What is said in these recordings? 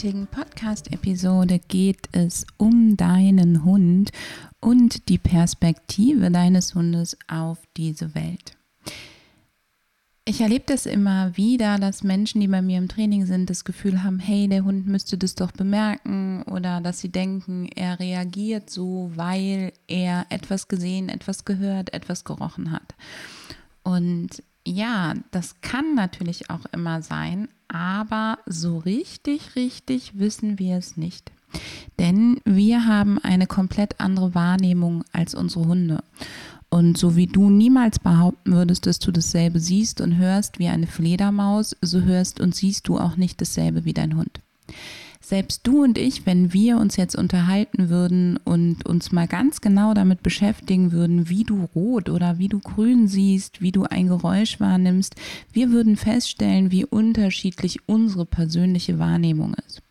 Heutigen Podcast-Episode geht es um deinen Hund und die Perspektive deines Hundes auf diese Welt. Ich erlebe das immer wieder, dass Menschen, die bei mir im Training sind, das Gefühl haben, hey, der Hund müsste das doch bemerken oder dass sie denken, er reagiert so, weil er etwas gesehen, etwas gehört, etwas gerochen hat. Und ja, das kann natürlich auch immer sein, aber so richtig, richtig wissen wir es nicht. Denn wir haben eine komplett andere Wahrnehmung als unsere Hunde. Und so wie du niemals behaupten würdest, dass du dasselbe siehst und hörst wie eine Fledermaus, so hörst und siehst du auch nicht dasselbe wie dein Hund. Selbst du und ich, wenn wir uns jetzt unterhalten würden und uns mal ganz genau damit beschäftigen würden, wie du rot oder wie du grün siehst, wie du ein Geräusch wahrnimmst, wir würden feststellen, wie unterschiedlich unsere persönliche Wahrnehmung ist.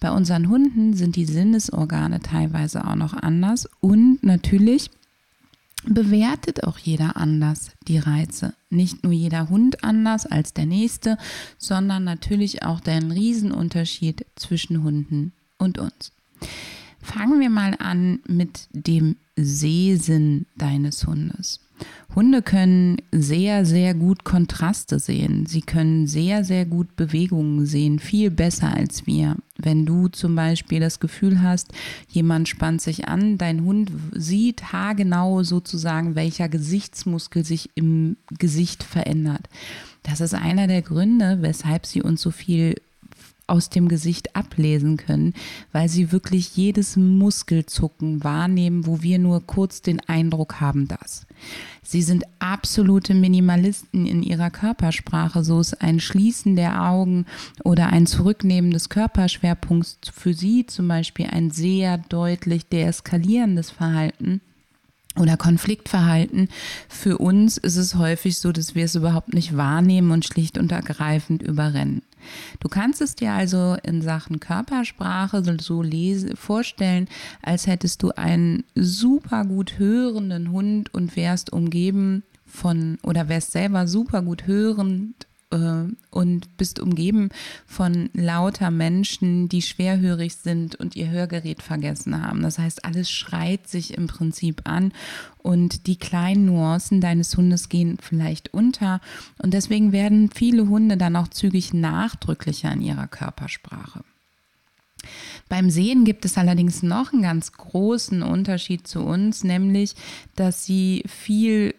Bei unseren Hunden sind die Sinnesorgane teilweise auch noch anders und natürlich bewertet auch jeder anders die Reize. Nicht nur jeder Hund anders als der nächste, sondern natürlich auch der Riesenunterschied zwischen Hunden und uns. Fangen wir mal an mit dem Sehsinn deines Hundes. Hunde können sehr, sehr gut Kontraste sehen. Sie können sehr, sehr gut Bewegungen sehen, viel besser als wir. Wenn du zum Beispiel das Gefühl hast, jemand spannt sich an, dein Hund sieht haargenau sozusagen, welcher Gesichtsmuskel sich im Gesicht verändert. Das ist einer der Gründe, weshalb sie uns so viel aus dem Gesicht ablesen können, weil sie wirklich jedes Muskelzucken wahrnehmen, wo wir nur kurz den Eindruck haben, dass. Sie sind absolute Minimalisten in ihrer Körpersprache. So ist ein Schließen der Augen oder ein Zurücknehmen des Körperschwerpunkts für sie zum Beispiel ein sehr deutlich deeskalierendes Verhalten oder Konfliktverhalten. Für uns ist es häufig so, dass wir es überhaupt nicht wahrnehmen und schlicht und ergreifend überrennen. Du kannst es dir also in Sachen Körpersprache so lese, vorstellen, als hättest du einen super gut hörenden Hund und wärst umgeben von oder wärst selber super gut hörend und bist umgeben von lauter Menschen, die schwerhörig sind und ihr Hörgerät vergessen haben. Das heißt, alles schreit sich im Prinzip an und die kleinen Nuancen deines Hundes gehen vielleicht unter und deswegen werden viele Hunde dann auch zügig nachdrücklicher in ihrer Körpersprache. Beim Sehen gibt es allerdings noch einen ganz großen Unterschied zu uns, nämlich dass sie viel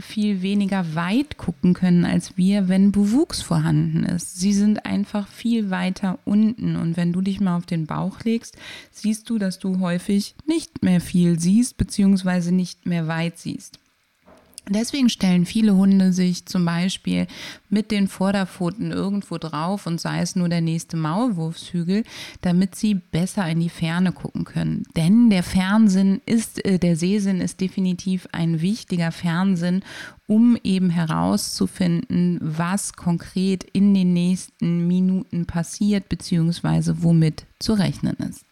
viel weniger weit gucken können als wir, wenn Bewuchs vorhanden ist. Sie sind einfach viel weiter unten und wenn du dich mal auf den Bauch legst, siehst du, dass du häufig nicht mehr viel siehst beziehungsweise nicht mehr weit siehst. Deswegen stellen viele Hunde sich zum Beispiel mit den Vorderpfoten irgendwo drauf und sei es nur der nächste Maulwurfshügel, damit sie besser in die Ferne gucken können. Denn der Fernsinn ist, äh, der Sehsinn ist definitiv ein wichtiger Fernsinn, um eben herauszufinden, was konkret in den nächsten Minuten passiert, beziehungsweise womit zu rechnen ist.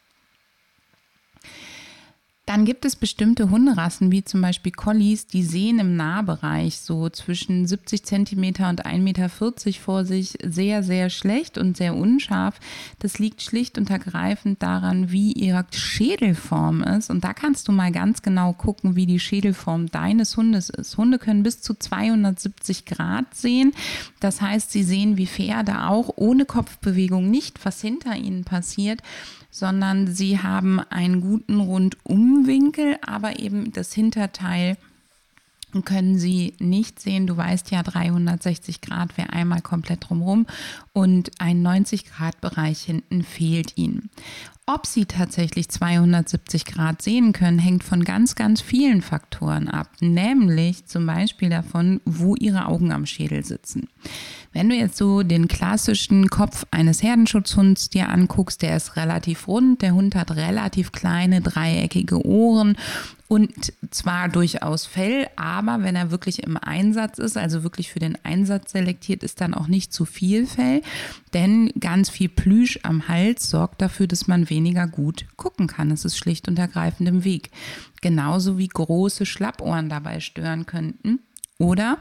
Dann gibt es bestimmte Hunderassen, wie zum Beispiel Collies, die sehen im Nahbereich so zwischen 70 cm und 1,40 Meter vor sich sehr, sehr schlecht und sehr unscharf. Das liegt schlicht und ergreifend daran, wie ihre Schädelform ist. Und da kannst du mal ganz genau gucken, wie die Schädelform deines Hundes ist. Hunde können bis zu 270 Grad sehen. Das heißt, sie sehen wie Pferde auch ohne Kopfbewegung nicht, was hinter ihnen passiert sondern sie haben einen guten Rundumwinkel, aber eben das Hinterteil können Sie nicht sehen. Du weißt ja, 360 Grad wäre einmal komplett drumherum und ein 90 Grad Bereich hinten fehlt Ihnen. Ob Sie tatsächlich 270 Grad sehen können, hängt von ganz, ganz vielen Faktoren ab, nämlich zum Beispiel davon, wo Ihre Augen am Schädel sitzen. Wenn du jetzt so den klassischen Kopf eines Herdenschutzhunds dir anguckst, der ist relativ rund, der Hund hat relativ kleine dreieckige Ohren und zwar durchaus Fell, aber wenn er wirklich im Einsatz ist, also wirklich für den Einsatz selektiert, ist dann auch nicht zu viel Fell, denn ganz viel Plüsch am Hals sorgt dafür, dass man weniger gut gucken kann. Es ist schlicht und ergreifend im Weg. Genauso wie große Schlappohren dabei stören könnten. Oder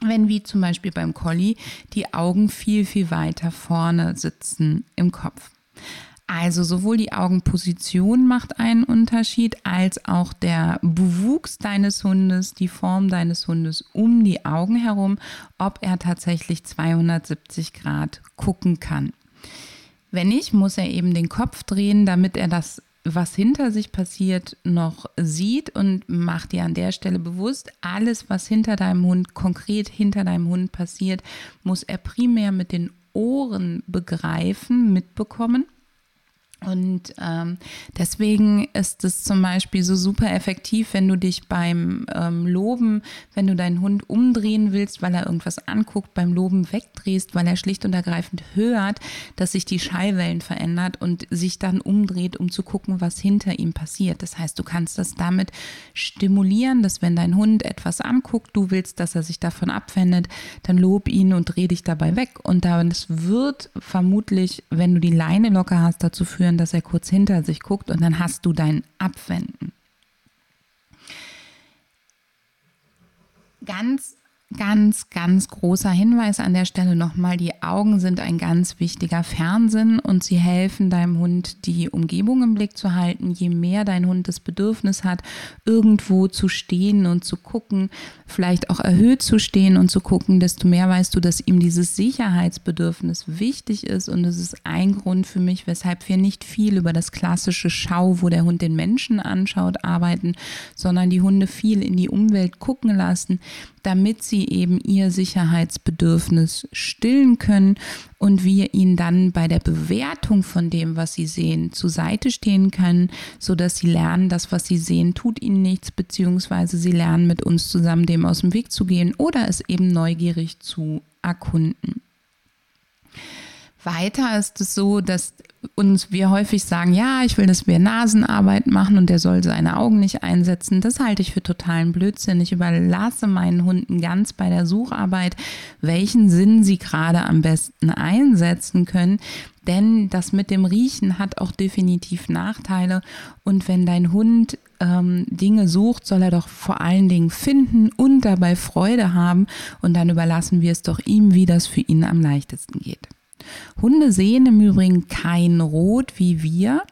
wenn wie zum Beispiel beim Collie die Augen viel, viel weiter vorne sitzen im Kopf. Also sowohl die Augenposition macht einen Unterschied, als auch der Bewuchs deines Hundes, die Form deines Hundes um die Augen herum, ob er tatsächlich 270 Grad gucken kann. Wenn nicht, muss er eben den Kopf drehen, damit er das, was hinter sich passiert, noch sieht und macht dir an der Stelle bewusst, alles, was hinter deinem Hund, konkret hinter deinem Hund passiert, muss er primär mit den Ohren begreifen, mitbekommen und ähm, deswegen ist es zum Beispiel so super effektiv, wenn du dich beim ähm, Loben, wenn du deinen Hund umdrehen willst, weil er irgendwas anguckt, beim Loben wegdrehst, weil er schlicht und ergreifend hört, dass sich die Schallwellen verändert und sich dann umdreht, um zu gucken, was hinter ihm passiert. Das heißt, du kannst das damit stimulieren, dass wenn dein Hund etwas anguckt, du willst, dass er sich davon abwendet, dann lob ihn und dreh dich dabei weg. Und das wird vermutlich, wenn du die Leine locker hast, dazu führen, führen, dass er kurz hinter sich guckt und dann hast du dein Abwenden. Ganz Ganz, ganz großer Hinweis an der Stelle nochmal, die Augen sind ein ganz wichtiger Fernsinn und sie helfen deinem Hund, die Umgebung im Blick zu halten. Je mehr dein Hund das Bedürfnis hat, irgendwo zu stehen und zu gucken, vielleicht auch erhöht zu stehen und zu gucken, desto mehr weißt du, dass ihm dieses Sicherheitsbedürfnis wichtig ist. Und das ist ein Grund für mich, weshalb wir nicht viel über das klassische Schau, wo der Hund den Menschen anschaut, arbeiten, sondern die Hunde viel in die Umwelt gucken lassen, damit sie eben ihr Sicherheitsbedürfnis stillen können und wir ihnen dann bei der Bewertung von dem, was sie sehen, zur Seite stehen können, sodass sie lernen, das, was sie sehen, tut ihnen nichts, beziehungsweise sie lernen mit uns zusammen dem aus dem Weg zu gehen oder es eben neugierig zu erkunden. Weiter ist es so, dass uns wir häufig sagen, ja, ich will, dass wir Nasenarbeit machen und der soll seine Augen nicht einsetzen. Das halte ich für totalen Blödsinn. Ich überlasse meinen Hunden ganz bei der Sucharbeit, welchen Sinn sie gerade am besten einsetzen können. Denn das mit dem Riechen hat auch definitiv Nachteile. Und wenn dein Hund ähm, Dinge sucht, soll er doch vor allen Dingen finden und dabei Freude haben. Und dann überlassen wir es doch ihm, wie das für ihn am leichtesten geht. Hunde sehen im Übrigen kein Rot wie wir.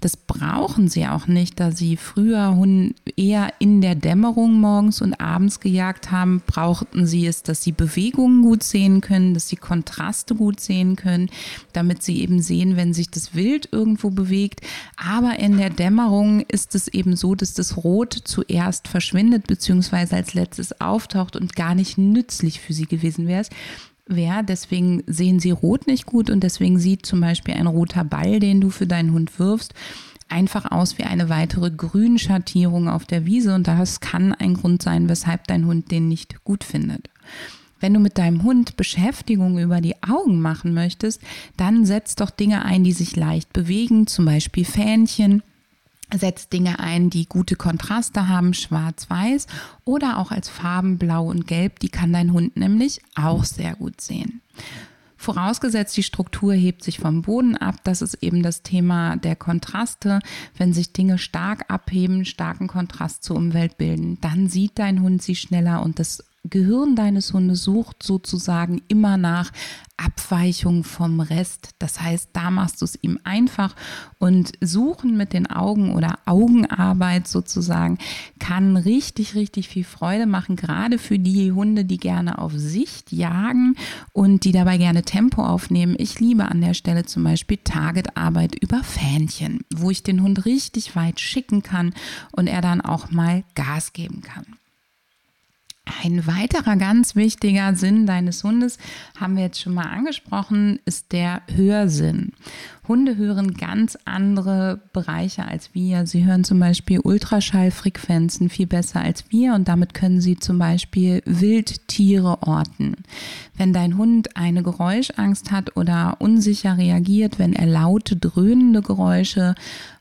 Das brauchen sie auch nicht, da sie früher Hunde eher in der Dämmerung morgens und abends gejagt haben, brauchten sie es, dass sie Bewegungen gut sehen können, dass sie Kontraste gut sehen können, damit sie eben sehen, wenn sich das Wild irgendwo bewegt. Aber in der Dämmerung ist es eben so, dass das Rot zuerst verschwindet bzw. als letztes auftaucht und gar nicht nützlich für sie gewesen wäre wäre. Deswegen sehen sie rot nicht gut und deswegen sieht zum Beispiel ein roter Ball, den du für deinen Hund wirfst, einfach aus wie eine weitere Grünschattierung auf der Wiese und das kann ein Grund sein, weshalb dein Hund den nicht gut findet. Wenn du mit deinem Hund Beschäftigung über die Augen machen möchtest, dann setz doch Dinge ein, die sich leicht bewegen, zum Beispiel Fähnchen setzt Dinge ein, die gute Kontraste haben, schwarz-weiß oder auch als Farben blau und gelb. Die kann dein Hund nämlich auch sehr gut sehen. Vorausgesetzt, die Struktur hebt sich vom Boden ab. Das ist eben das Thema der Kontraste. Wenn sich Dinge stark abheben, starken Kontrast zur Umwelt bilden, dann sieht dein Hund sie schneller und das Gehirn deines Hundes sucht sozusagen immer nach Abweichung vom Rest. Das heißt, da machst du es ihm einfach und suchen mit den Augen oder Augenarbeit sozusagen kann richtig, richtig viel Freude machen, gerade für die Hunde, die gerne auf Sicht jagen und die dabei gerne Tempo aufnehmen. Ich liebe an der Stelle zum Beispiel Targetarbeit über Fähnchen, wo ich den Hund richtig weit schicken kann und er dann auch mal Gas geben kann. Ein weiterer ganz wichtiger Sinn deines Hundes, haben wir jetzt schon mal angesprochen, ist der Hörsinn. Hunde hören ganz andere Bereiche als wir. Sie hören zum Beispiel Ultraschallfrequenzen viel besser als wir und damit können sie zum Beispiel Wildtiere orten. Wenn dein Hund eine Geräuschangst hat oder unsicher reagiert, wenn er laute, dröhnende Geräusche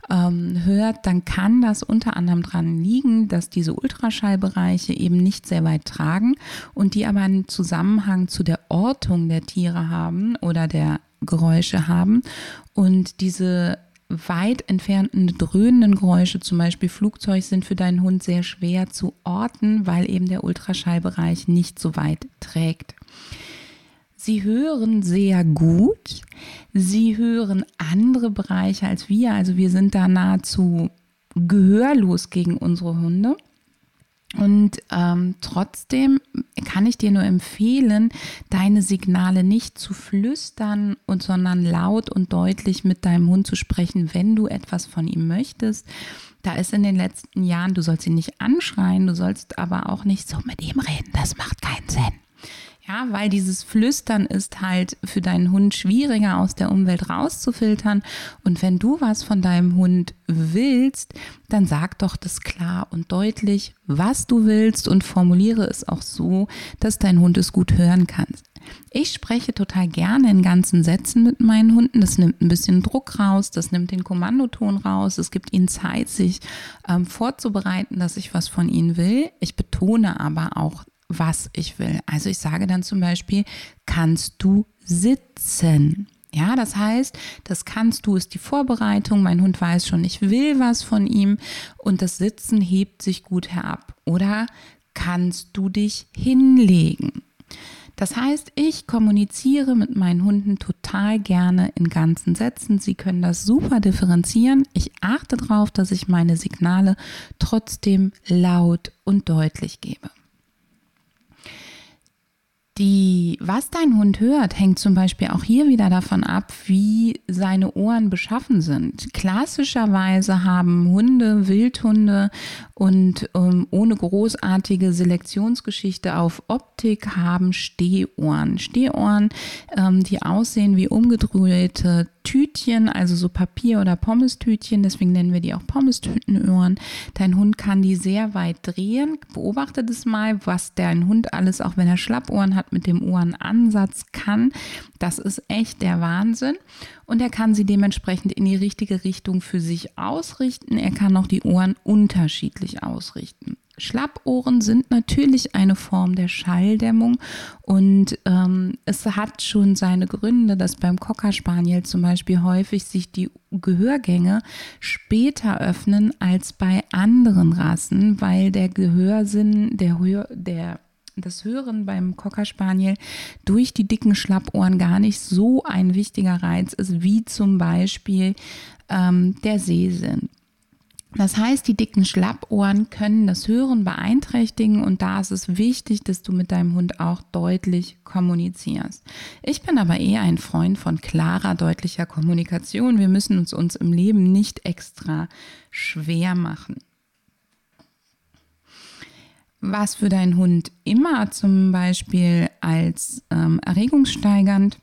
ähm, hört, dann kann das unter anderem daran liegen, dass diese Ultraschallbereiche eben nicht sehr weit tragen und die aber einen Zusammenhang zu der Ortung der Tiere haben oder der Geräusche haben. Und diese weit entfernten dröhnenden Geräusche, zum Beispiel Flugzeug, sind für deinen Hund sehr schwer zu orten, weil eben der Ultraschallbereich nicht so weit trägt. Sie hören sehr gut. Sie hören andere Bereiche als wir. Also wir sind da nahezu gehörlos gegen unsere Hunde. Und ähm, trotzdem kann ich dir nur empfehlen, deine Signale nicht zu flüstern und sondern laut und deutlich mit deinem Hund zu sprechen, wenn du etwas von ihm möchtest. Da ist in den letzten Jahren, du sollst ihn nicht anschreien, du sollst aber auch nicht so mit ihm reden. Das macht keinen Sinn. Ja, weil dieses Flüstern ist halt für deinen Hund schwieriger aus der Umwelt rauszufiltern. Und wenn du was von deinem Hund willst, dann sag doch das klar und deutlich, was du willst und formuliere es auch so, dass dein Hund es gut hören kann. Ich spreche total gerne in ganzen Sätzen mit meinen Hunden. Das nimmt ein bisschen Druck raus, das nimmt den Kommandoton raus. Es gibt ihnen Zeit, sich ähm, vorzubereiten, dass ich was von ihnen will. Ich betone aber auch was ich will. Also ich sage dann zum Beispiel, kannst du sitzen? Ja, das heißt, das kannst du ist die Vorbereitung. Mein Hund weiß schon, ich will was von ihm und das Sitzen hebt sich gut herab. Oder kannst du dich hinlegen? Das heißt, ich kommuniziere mit meinen Hunden total gerne in ganzen Sätzen. Sie können das super differenzieren. Ich achte darauf, dass ich meine Signale trotzdem laut und deutlich gebe. Die, was dein Hund hört, hängt zum Beispiel auch hier wieder davon ab, wie seine Ohren beschaffen sind. Klassischerweise haben Hunde, Wildhunde und ähm, ohne großartige Selektionsgeschichte auf Optik haben Stehohren. Stehohren, ähm, die aussehen wie umgedrehte Tütchen, also so Papier- oder Pommestütchen, deswegen nennen wir die auch Pommes-Tütenöhren. Dein Hund kann die sehr weit drehen. Beobachte das mal, was dein Hund alles, auch wenn er Schlappohren hat, mit dem Ohrenansatz kann. Das ist echt der Wahnsinn. Und er kann sie dementsprechend in die richtige Richtung für sich ausrichten. Er kann auch die Ohren unterschiedlich ausrichten. Schlappohren sind natürlich eine Form der Schalldämmung und ähm, es hat schon seine Gründe, dass beim Cocker Spaniel zum Beispiel häufig sich die Gehörgänge später öffnen als bei anderen Rassen, weil der Gehörsinn, der, Hör, der das Hören beim Cocker Spaniel durch die dicken Schlappohren gar nicht so ein wichtiger Reiz ist, wie zum Beispiel ähm, der Sehsinn. Das heißt, die dicken Schlappohren können das Hören beeinträchtigen und da ist es wichtig, dass du mit deinem Hund auch deutlich kommunizierst. Ich bin aber eher ein Freund von klarer, deutlicher Kommunikation. Wir müssen uns uns im Leben nicht extra schwer machen. Was für deinen Hund immer zum Beispiel als ähm, erregungssteigernd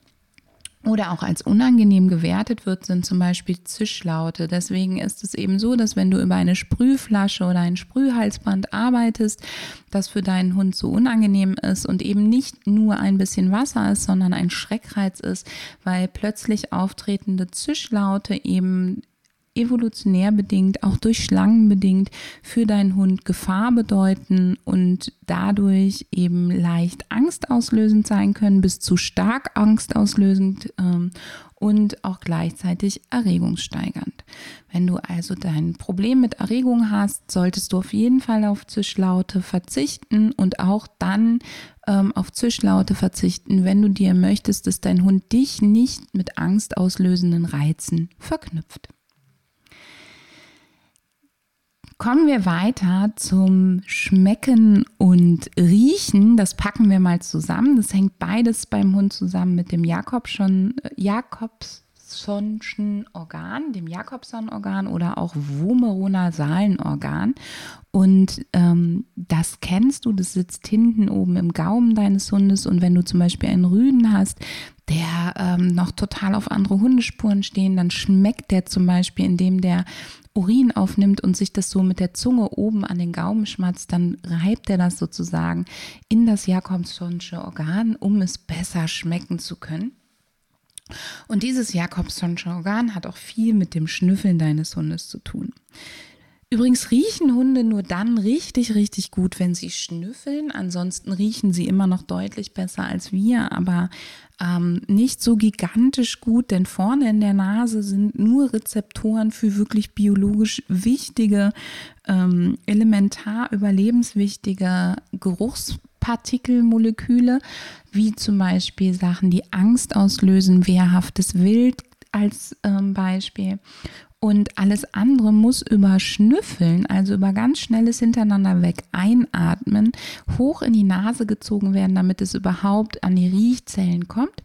oder auch als unangenehm gewertet wird, sind zum Beispiel Zischlaute. Deswegen ist es eben so, dass wenn du über eine Sprühflasche oder ein Sprühhalsband arbeitest, das für deinen Hund so unangenehm ist und eben nicht nur ein bisschen Wasser ist, sondern ein Schreckreiz ist, weil plötzlich auftretende Zischlaute eben evolutionär bedingt, auch durch Schlangen bedingt, für deinen Hund Gefahr bedeuten und dadurch eben leicht angstauslösend sein können, bis zu stark angstauslösend ähm, und auch gleichzeitig erregungssteigernd. Wenn du also dein Problem mit Erregung hast, solltest du auf jeden Fall auf Zischlaute verzichten und auch dann ähm, auf Zischlaute verzichten, wenn du dir möchtest, dass dein Hund dich nicht mit angstauslösenden Reizen verknüpft. Kommen wir weiter zum Schmecken und Riechen. Das packen wir mal zusammen. Das hängt beides beim Hund zusammen mit dem Jakob schon, äh, Jakobs Jakobsonschen Organ, dem Jakobson-Organ oder auch vomeronasalen Organ. Und ähm, das kennst du, das sitzt hinten oben im Gaumen deines Hundes. Und wenn du zum Beispiel einen Rüden hast, der ähm, noch total auf andere Hundespuren stehen, dann schmeckt der zum Beispiel, indem der Urin aufnimmt und sich das so mit der Zunge oben an den Gaumen schmatzt, dann reibt er das sozusagen in das Jakobsonsche Organ, um es besser schmecken zu können. Und dieses Jakobsonsche Organ hat auch viel mit dem Schnüffeln deines Hundes zu tun. Übrigens riechen Hunde nur dann richtig, richtig gut, wenn sie schnüffeln. Ansonsten riechen sie immer noch deutlich besser als wir, aber ähm, nicht so gigantisch gut, denn vorne in der Nase sind nur Rezeptoren für wirklich biologisch wichtige, ähm, elementar überlebenswichtige Geruchspartikelmoleküle, wie zum Beispiel Sachen, die Angst auslösen, wehrhaftes Wild als ähm, Beispiel und alles andere muss über Schnüffeln, also über ganz schnelles Hintereinander weg einatmen, hoch in die Nase gezogen werden, damit es überhaupt an die Riechzellen kommt.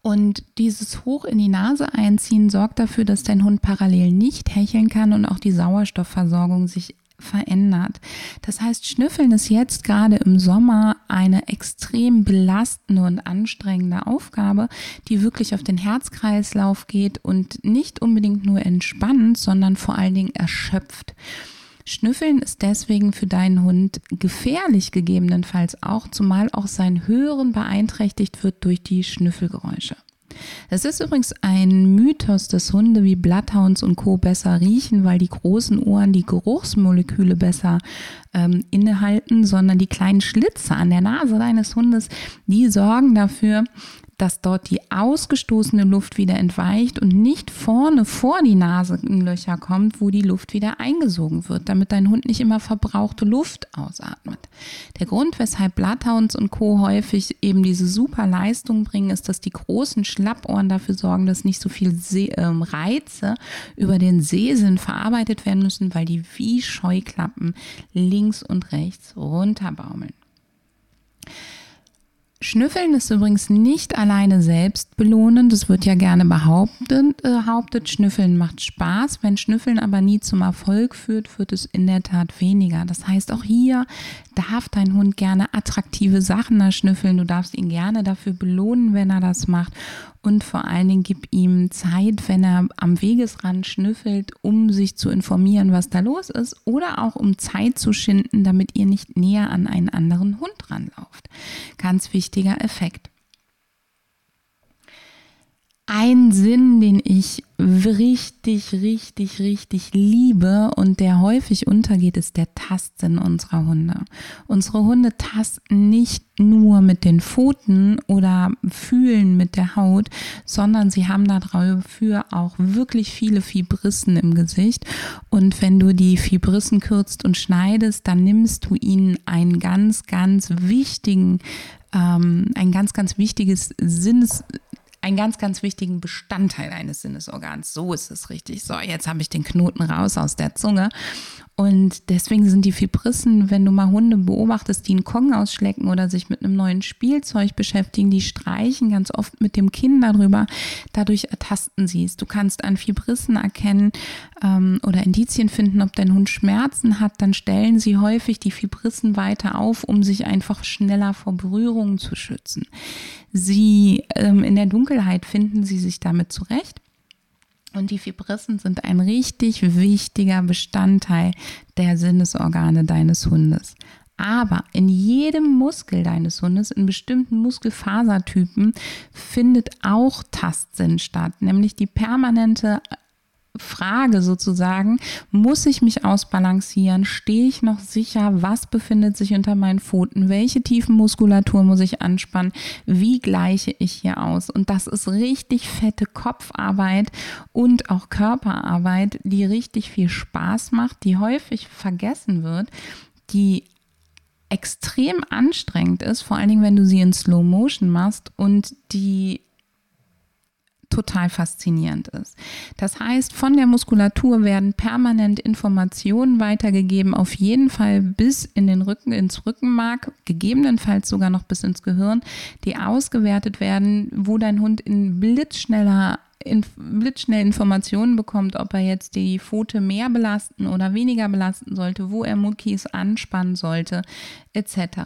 Und dieses hoch in die Nase einziehen sorgt dafür, dass dein Hund parallel nicht hecheln kann und auch die Sauerstoffversorgung sich verändert. Das heißt, Schnüffeln ist jetzt gerade im Sommer eine extrem belastende und anstrengende Aufgabe, die wirklich auf den Herzkreislauf geht und nicht unbedingt nur entspannt, sondern vor allen Dingen erschöpft. Schnüffeln ist deswegen für deinen Hund gefährlich gegebenenfalls auch, zumal auch sein Hören beeinträchtigt wird durch die Schnüffelgeräusche. Es ist übrigens ein Mythos, dass Hunde wie Bloodhounds und Co. besser riechen, weil die großen Ohren die Geruchsmoleküle besser ähm, innehalten, sondern die kleinen Schlitze an der Nase deines Hundes, die sorgen dafür, dass dort die ausgestoßene Luft wieder entweicht und nicht vorne vor die Nasenlöcher kommt, wo die Luft wieder eingesogen wird, damit dein Hund nicht immer verbrauchte Luft ausatmet. Der Grund, weshalb Bloodhounds und Co. häufig eben diese super Leistung bringen, ist, dass die großen Schlappohren dafür sorgen, dass nicht so viel See ähm, Reize über den Sehsinn verarbeitet werden müssen, weil die wie Scheuklappen links und rechts runterbaumeln. Schnüffeln ist übrigens nicht alleine selbst belohnend. Das wird ja gerne behauptet, äh, behauptet. Schnüffeln macht Spaß. Wenn Schnüffeln aber nie zum Erfolg führt, wird es in der Tat weniger. Das heißt, auch hier darf dein Hund gerne attraktive Sachen erschnüffeln. Du darfst ihn gerne dafür belohnen, wenn er das macht und vor allen Dingen gib ihm Zeit, wenn er am Wegesrand schnüffelt, um sich zu informieren, was da los ist oder auch um Zeit zu schinden, damit ihr nicht näher an einen anderen Hund ranlauft. Ganz wichtiger Effekt. Ein Sinn, den ich richtig, richtig, richtig liebe und der häufig untergeht, ist der Tastsinn unserer Hunde. Unsere Hunde tasten nicht nur mit den Pfoten oder fühlen mit der Haut, sondern sie haben dafür auch wirklich viele Fibrissen im Gesicht. Und wenn du die Fibrissen kürzt und schneidest, dann nimmst du ihnen einen ganz, ganz wichtigen, ähm, ein ganz, ganz wichtiges Sinnes einen ganz, ganz wichtigen Bestandteil eines Sinnesorgans. So ist es richtig. So, jetzt habe ich den Knoten raus aus der Zunge. Und deswegen sind die Fibrissen, wenn du mal Hunde beobachtest, die einen Kong ausschlecken oder sich mit einem neuen Spielzeug beschäftigen, die streichen ganz oft mit dem Kinn darüber. Dadurch ertasten sie es. Du kannst an Fibrissen erkennen ähm, oder Indizien finden, ob dein Hund Schmerzen hat. Dann stellen sie häufig die Fibrissen weiter auf, um sich einfach schneller vor Berührungen zu schützen. Sie ähm, in der Dunkelheit finden sie sich damit zurecht. Und die Fibrissen sind ein richtig wichtiger Bestandteil der Sinnesorgane deines Hundes. Aber in jedem Muskel deines Hundes, in bestimmten Muskelfasertypen, findet auch Tastsinn statt, nämlich die permanente Frage sozusagen, muss ich mich ausbalancieren? Stehe ich noch sicher? Was befindet sich unter meinen Pfoten? Welche tiefen Muskulatur muss ich anspannen? Wie gleiche ich hier aus? Und das ist richtig fette Kopfarbeit und auch Körperarbeit, die richtig viel Spaß macht, die häufig vergessen wird, die extrem anstrengend ist, vor allen Dingen, wenn du sie in Slow Motion machst und die total faszinierend ist. Das heißt, von der Muskulatur werden permanent Informationen weitergegeben, auf jeden Fall bis in den Rücken, ins Rückenmark, gegebenenfalls sogar noch bis ins Gehirn, die ausgewertet werden, wo dein Hund in blitzschneller in, blitzschnell Informationen bekommt, ob er jetzt die Pfote mehr belasten oder weniger belasten sollte, wo er Muckis anspannen sollte, etc.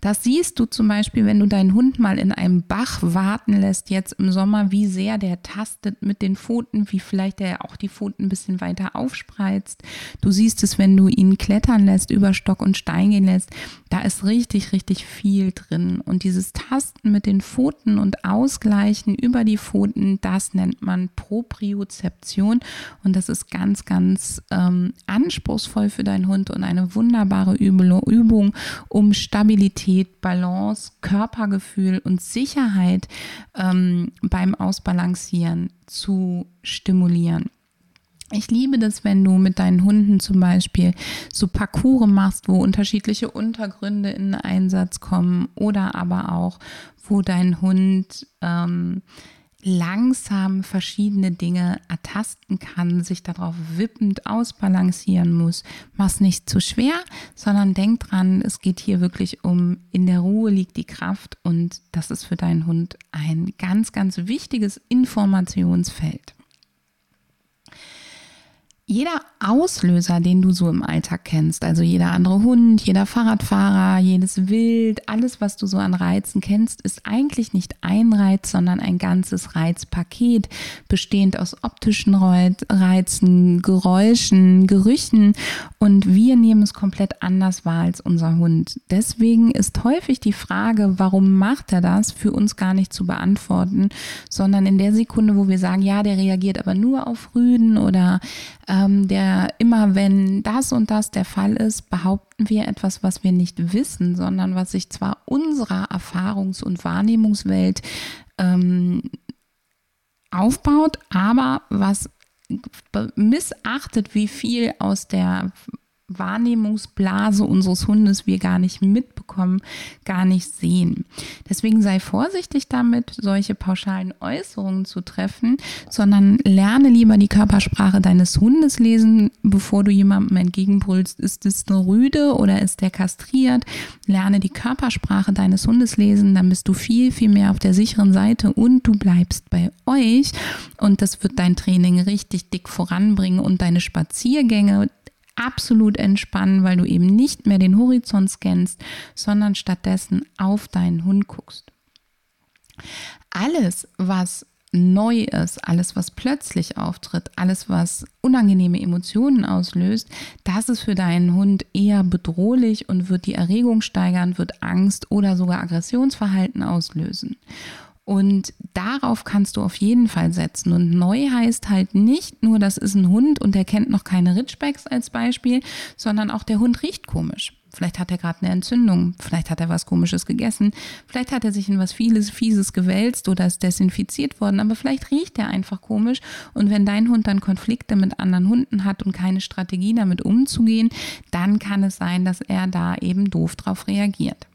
Das siehst du zum Beispiel, wenn du deinen Hund mal in einem Bach warten lässt, jetzt im Sommer, wie sehr der tastet mit den Pfoten, wie vielleicht er auch die Pfoten ein bisschen weiter aufspreizt. Du siehst es, wenn du ihn klettern lässt, über Stock und Stein gehen lässt. Da ist richtig, richtig viel drin. Und dieses Tasten mit den Pfoten und Ausgleichen über die Pfoten, das nennt man Propriozeption. Und das ist ganz, ganz ähm, anspruchsvoll für deinen Hund und eine wunderbare Übung, um Stabilität, Balance, Körpergefühl und Sicherheit ähm, beim Ausbalancieren zu stimulieren. Ich liebe das, wenn du mit deinen Hunden zum Beispiel so Parcours machst, wo unterschiedliche Untergründe in Einsatz kommen oder aber auch, wo dein Hund ähm, langsam verschiedene Dinge ertasten kann, sich darauf wippend ausbalancieren muss. Mach's nicht zu schwer, sondern denk dran, es geht hier wirklich um, in der Ruhe liegt die Kraft und das ist für deinen Hund ein ganz, ganz wichtiges Informationsfeld jeder Auslöser, den du so im Alltag kennst, also jeder andere Hund, jeder Fahrradfahrer, jedes Wild, alles, was du so an Reizen kennst, ist eigentlich nicht ein Reiz, sondern ein ganzes Reizpaket, bestehend aus optischen Reizen, Geräuschen, Gerüchen und wir nehmen es komplett anders wahr als unser Hund. Deswegen ist häufig die Frage, warum macht er das, für uns gar nicht zu beantworten, sondern in der Sekunde, wo wir sagen, ja, der reagiert aber nur auf Rüden oder ähm, der immer, wenn das und das der Fall ist, behaupten wir etwas, was wir nicht wissen, sondern was sich zwar unserer Erfahrungs- und Wahrnehmungswelt ähm, aufbaut, aber was missachtet, wie viel aus der Wahrnehmungsblase unseres Hundes wir gar nicht mitbekommen, gar nicht sehen. Deswegen sei vorsichtig damit, solche pauschalen Äußerungen zu treffen, sondern lerne lieber die Körpersprache deines Hundes lesen, bevor du jemandem entgegenbrüllst, ist es eine Rüde oder ist der kastriert. Lerne die Körpersprache deines Hundes lesen, dann bist du viel, viel mehr auf der sicheren Seite und du bleibst bei euch und das wird dein Training richtig dick voranbringen und deine Spaziergänge absolut entspannen, weil du eben nicht mehr den Horizont scannst, sondern stattdessen auf deinen Hund guckst. Alles, was neu ist, alles, was plötzlich auftritt, alles, was unangenehme Emotionen auslöst, das ist für deinen Hund eher bedrohlich und wird die Erregung steigern, wird Angst oder sogar Aggressionsverhalten auslösen. Und darauf kannst du auf jeden Fall setzen. Und neu heißt halt nicht nur, das ist ein Hund und der kennt noch keine Ritschbecks als Beispiel, sondern auch der Hund riecht komisch. Vielleicht hat er gerade eine Entzündung, vielleicht hat er was Komisches gegessen, vielleicht hat er sich in was vieles, Fieses gewälzt oder ist desinfiziert worden, aber vielleicht riecht er einfach komisch. Und wenn dein Hund dann Konflikte mit anderen Hunden hat und keine Strategie damit umzugehen, dann kann es sein, dass er da eben doof drauf reagiert.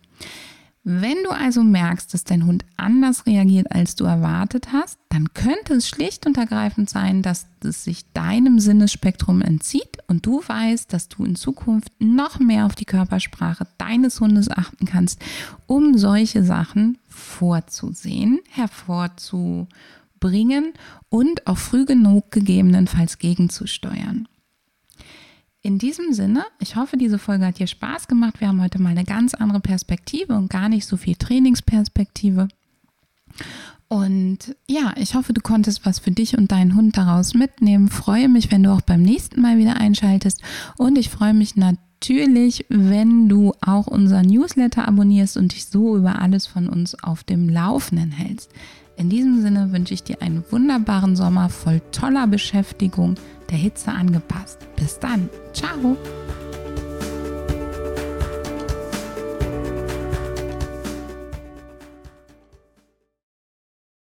Wenn du also merkst, dass dein Hund anders reagiert, als du erwartet hast, dann könnte es schlicht und ergreifend sein, dass es sich deinem Sinnesspektrum entzieht und du weißt, dass du in Zukunft noch mehr auf die Körpersprache deines Hundes achten kannst, um solche Sachen vorzusehen, hervorzubringen und auch früh genug gegebenenfalls gegenzusteuern. In diesem Sinne, ich hoffe, diese Folge hat dir Spaß gemacht. Wir haben heute mal eine ganz andere Perspektive und gar nicht so viel Trainingsperspektive. Und ja, ich hoffe, du konntest was für dich und deinen Hund daraus mitnehmen. Freue mich, wenn du auch beim nächsten Mal wieder einschaltest. Und ich freue mich natürlich, wenn du auch unser Newsletter abonnierst und dich so über alles von uns auf dem Laufenden hältst. In diesem Sinne wünsche ich dir einen wunderbaren Sommer voll toller Beschäftigung der Hitze angepasst. Bis dann. Ciao.